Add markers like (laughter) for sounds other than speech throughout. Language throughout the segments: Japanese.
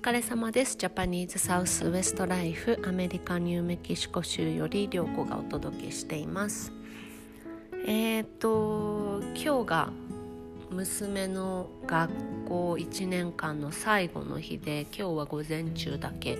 疲れ様です。ジャパニーズサウスウエストライフアメリカニューメキシコ州より涼子がお届けしています。えっ、ー、と今日が娘の学校1年間の最後の日で今日は午前中だけっ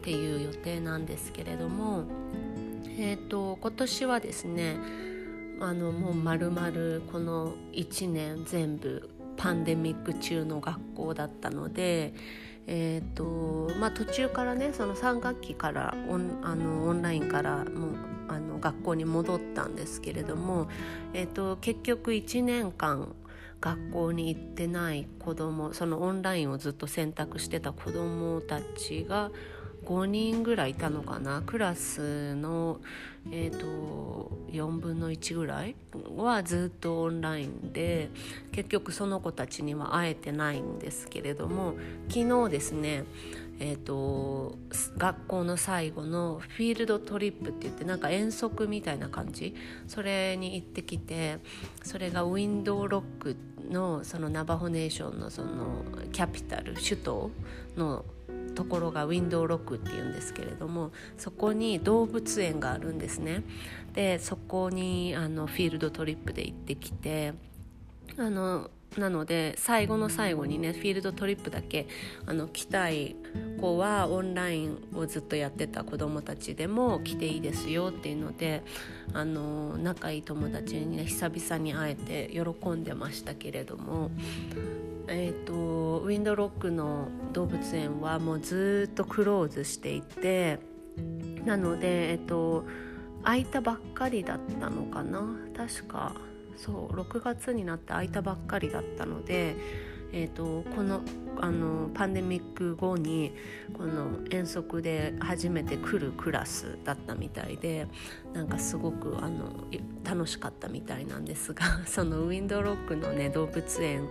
ていう予定なんですけれどもえっ、ー、と今年はですねあのもう丸々この1年全部パンデミック中の学校だったので、えーとまあ、途中からねその3学期からオンあのオンラインからもうあの学校に戻ったんですけれども、えーと、結局1年間学校に行ってない子どもそのオンラインをずっと選択してた子どもたちが5人ぐらいいたのかな？クラスの、えーと、4分の1ぐらいはずっとオンラインで結局その子たちには会えてないんですけれども昨日ですねえーと、学校の最後のフィールドトリップって言ってなんか遠足みたいな感じ？それに行ってきてそれがウィンドウロックのそのナバホネーションのそのキャピタル首都のところがウィンドウロックっていうんですけれどもそこに動物園があるんですね。でそこにあのフィールドトリップで行ってきてあのなので最後の最後にねフィールドトリップだけあの来たい子はオンラインをずっとやってた子どもたちでも来ていいですよっていうのであの仲いい友達にね久々に会えて喜んでましたけれどもえーと、ウィンドロックの動物園はもうずっとクローズしていてなので、えーと、開いたばっかりだったのかな？確か。そう6月になって開いたばっかりだったので、えーと、このあのパンデミック後にこの遠足で初めて来るクラスだったみたいでなんかすごくあの楽しかったみたいなんですが (laughs) そのウィンドロックのね動物園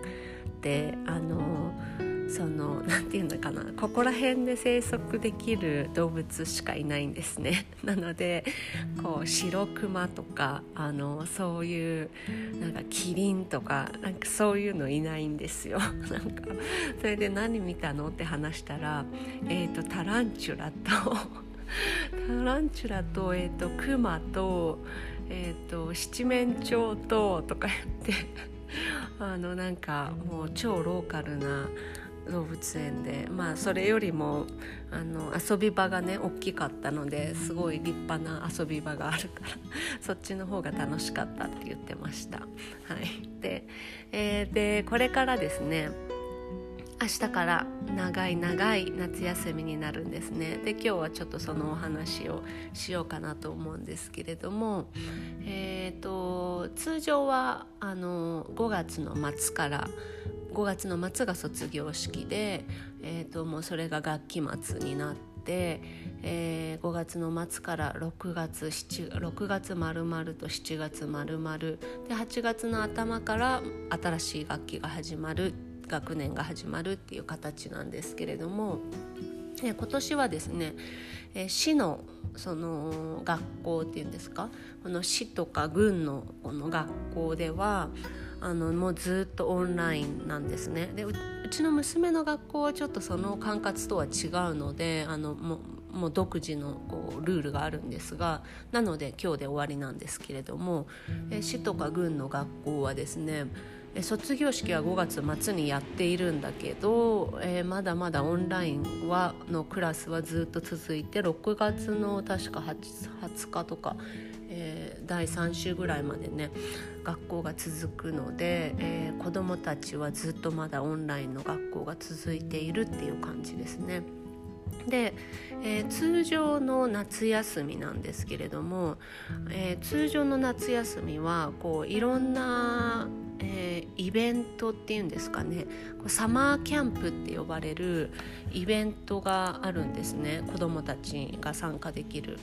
ってあのその (laughs) 何て言うのかなここら辺で生息できる動物しかいないんですね。(laughs) なのでこう白クマとかあのそういうなんかキリンとかなんかそういうのいないんですよ。(laughs) なんかそれで何見たのって話したら、えーと、タランチュラとタランチュラと,、えーと、クマと,、えーと七面鳥ととか言って (laughs) あのなんかもう超ローカルな動物園でまあそれよりもあの遊び場がね大きかったのですごい立派な遊び場があるから (laughs) そっちの方が楽しかったって言ってました。はい、で,、えー、でこれからですね明日から長い長い夏休みになるんですね。で今日はちょっとそのお話をしようかなと思うんですけれどもえ、ー、と通常はあの5月の末から5月の末が卒業式で、えーと、もうそれが学期末になって、えー、5月の末から6月6月まるまると7月まるまるで8月の頭から新しい学期が始まる学年が始まるっていう形なんですけれども、え今年はですね、え市のその学校っていうんですか？この市とか郡のこの学校ではあのもうずっとオンラインなんですね。でうちの娘の学校はちょっとその管轄とは違うのであのももう独自のこうルールがあるんですがなので今日で終わりなんですけれども、市とか郡の学校はですね卒業式は5月末にやっているんだけど、えー、まだまだオンラインはのクラスはずっと続いて6月の確か 20, 日とか、えー、第3週ぐらいまでね学校が続くので、えー、子どもたちはずっとまだオンラインの学校が続いているっていう感じですね。で、えー、通常の夏休みなんですけれども、えー、通常の夏休みはこういろんなえー、イベントっていうんですかね。サマーキャンプって呼ばれるイベントがあるんですね。子どもたちが参加できる。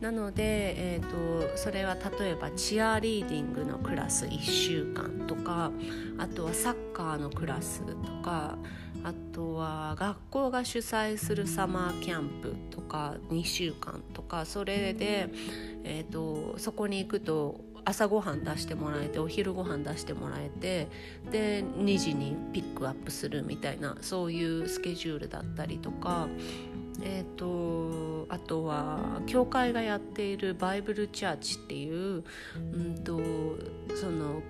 なので、えーと、それは例えばチアリーディングのクラス1週間とかあとはサッカーのクラスとかあとは学校が主催するサマーキャンプとか2週間とかそれで、えーとそこに行くと朝ごはん出してもらえてお昼ご飯出してもらえてで2時にピックアップするみたいなそういうスケジュールだったりとか。えーと、あとは教会がやっているバイブルチャーチっていう、うんと、その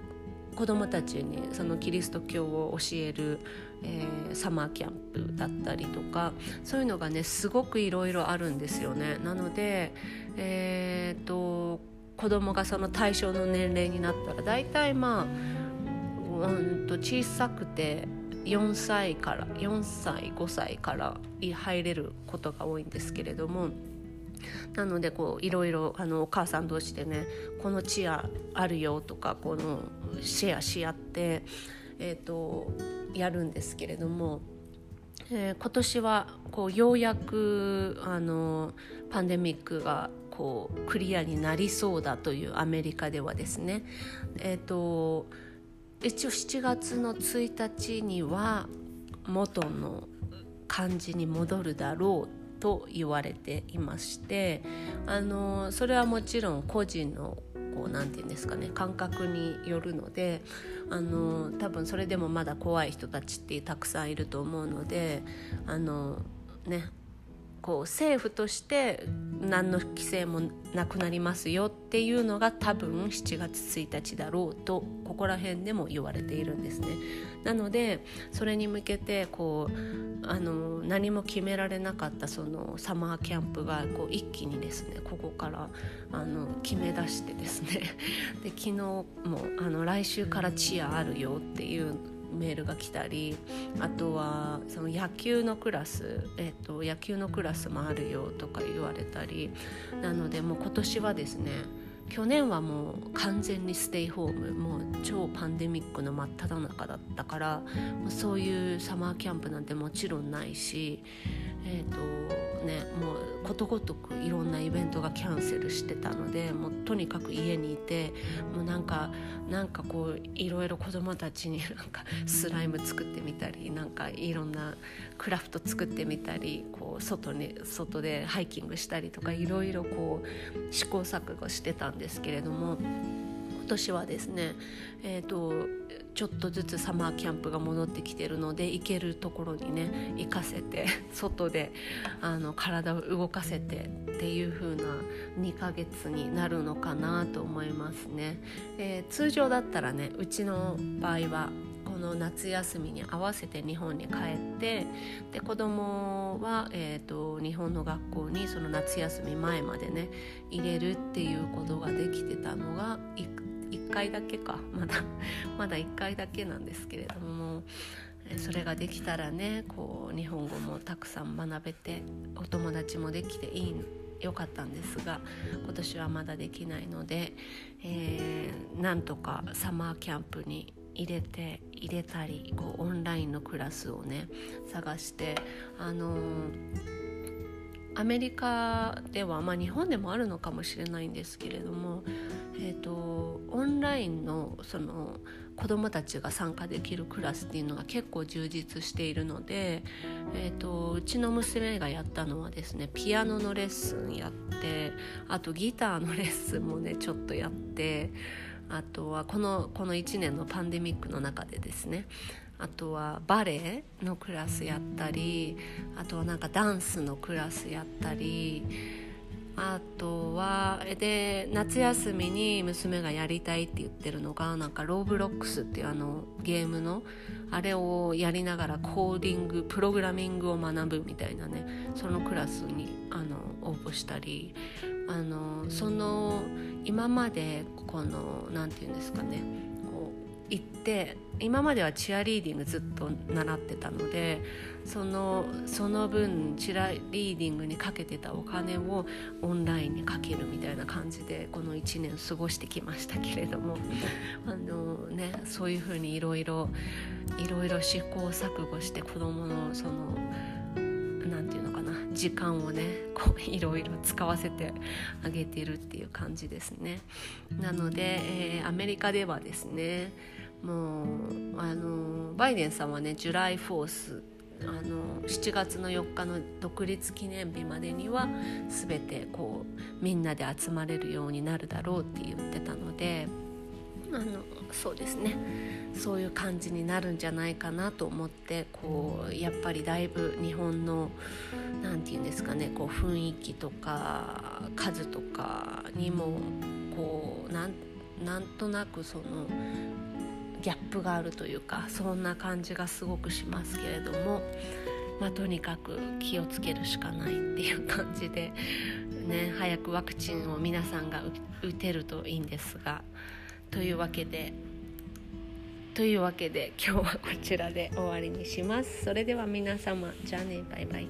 子どもたちにそのキリスト教を教える、えー、サマーキャンプだったりとかそういうのがねすごくいろいろあるんですよね。なので、えーと、子供がその対象の年齢になったら大体まあ、うんと小さくて4歳から4歳5歳から入れることが多いんですけれどもなのでこういろいろあのお母さん同士でねこのチアあるよとかこのシェアし合って、えーと、やるんですけれども、えー、今年はこうようやくあのパンデミックがこうクリアになりそうだというアメリカではですね、えーと一応7月の1日には元の感じに戻るだろうと言われていましてあのそれはもちろん個人のこうなんて言うんですかね感覚によるのであの多分それでもまだ怖い人たちってたくさんいると思うのであのねこう政府として何の規制もなくなりますよっていうのが多分7月1日だろうとここら辺でも言われているんですね。なのでそれに向けてこうあの何も決められなかったそのサマーキャンプがこう一気にですねここからあの決め出してですねで昨日もあの来週からチアあるよっていうメールが来たりあとはその野球のクラス、えーと、野球のクラスもあるよとか言われたりなのでもう今年はですね去年はもう完全にステイホームもう超パンデミックの真っ只中だったからそういうサマーキャンプなんてもちろんないしえーとね、もうことごとくいろんなイベントがキャンセルしてたのでもうとにかく家にいてもうなんかなんかこういろいろ子供たちになんかスライム作ってみたりなんかいろんなクラフト作ってみたりこう外に外でハイキングしたりとかいろいろこう試行錯誤してたんですけれども今。年はですね、えーと、ちょっとずつサマーキャンプが戻ってきてるので行けるところにね行かせて (laughs) 外であの体を動かせてっていう風な2ヶ月になるのかなと思いますね。えー、通常だったらねうちの場合はこの夏休みに合わせて日本に帰ってで子供は、えーと、日本の学校にその夏休み前までね入れるっていうことができてたのが1回だけか。まだ (laughs) まだ1回だけなんですけれどもそれができたらねこう日本語もたくさん学べてお友達もできていいよかったんですが今年はまだできないので、えー、なんとかサマーキャンプに入れて入れたりこうオンラインのクラスをね探してあのーアメリカでは、まあ、日本でもあるのかもしれないんですけれども、えーと、オンラインのその子どもたちが参加できるクラスっていうのが結構充実しているので、えーと、うちの娘がやったのはですねピアノのレッスンやってあとギターのレッスンもねちょっとやってあとはこのこの1年のパンデミックの中でですねあとはバレエのクラスやったりあとはなんかダンスのクラスやったりあとはで夏休みに娘がやりたいって言ってるのがなんかローブロックスっていうあのゲームのあれをやりながらコーディングプログラミングを学ぶみたいなねそのクラスにあの応募したりあのその今までこの何て言うんですかね行って今まではチアリーディングずっと習ってたのでそのその分チアリーディングにかけてたお金をオンラインにかけるみたいな感じでこの1年過ごしてきましたけれども。あの、ね、そういうふうにいろいろいろいろ試行錯誤して子どものその時間をねこう (laughs) いろいろ使わせてあげてるっていう感じですね。なので、えー、アメリカではですねもうあのバイデンさんはねジュライフォースあの7月の4日の独立記念日までには全てこうみんなで集まれるようになるだろうって言ってたのであのそうですね。そういう感じになるんじゃないかなと思ってこうやっぱりだいぶ日本の何て言うんですかねこう雰囲気とか数とかにもこうなんなんとなくそのギャップがあるというかそんな感じがすごくしますけれども、まあ、とにかく気をつけるしかないっていう感じで、ね、早くワクチンを皆さんが打てるといいんですがというわけでというわけで今日はこちらで終わりにします。それでは皆様じゃあねバイバイ。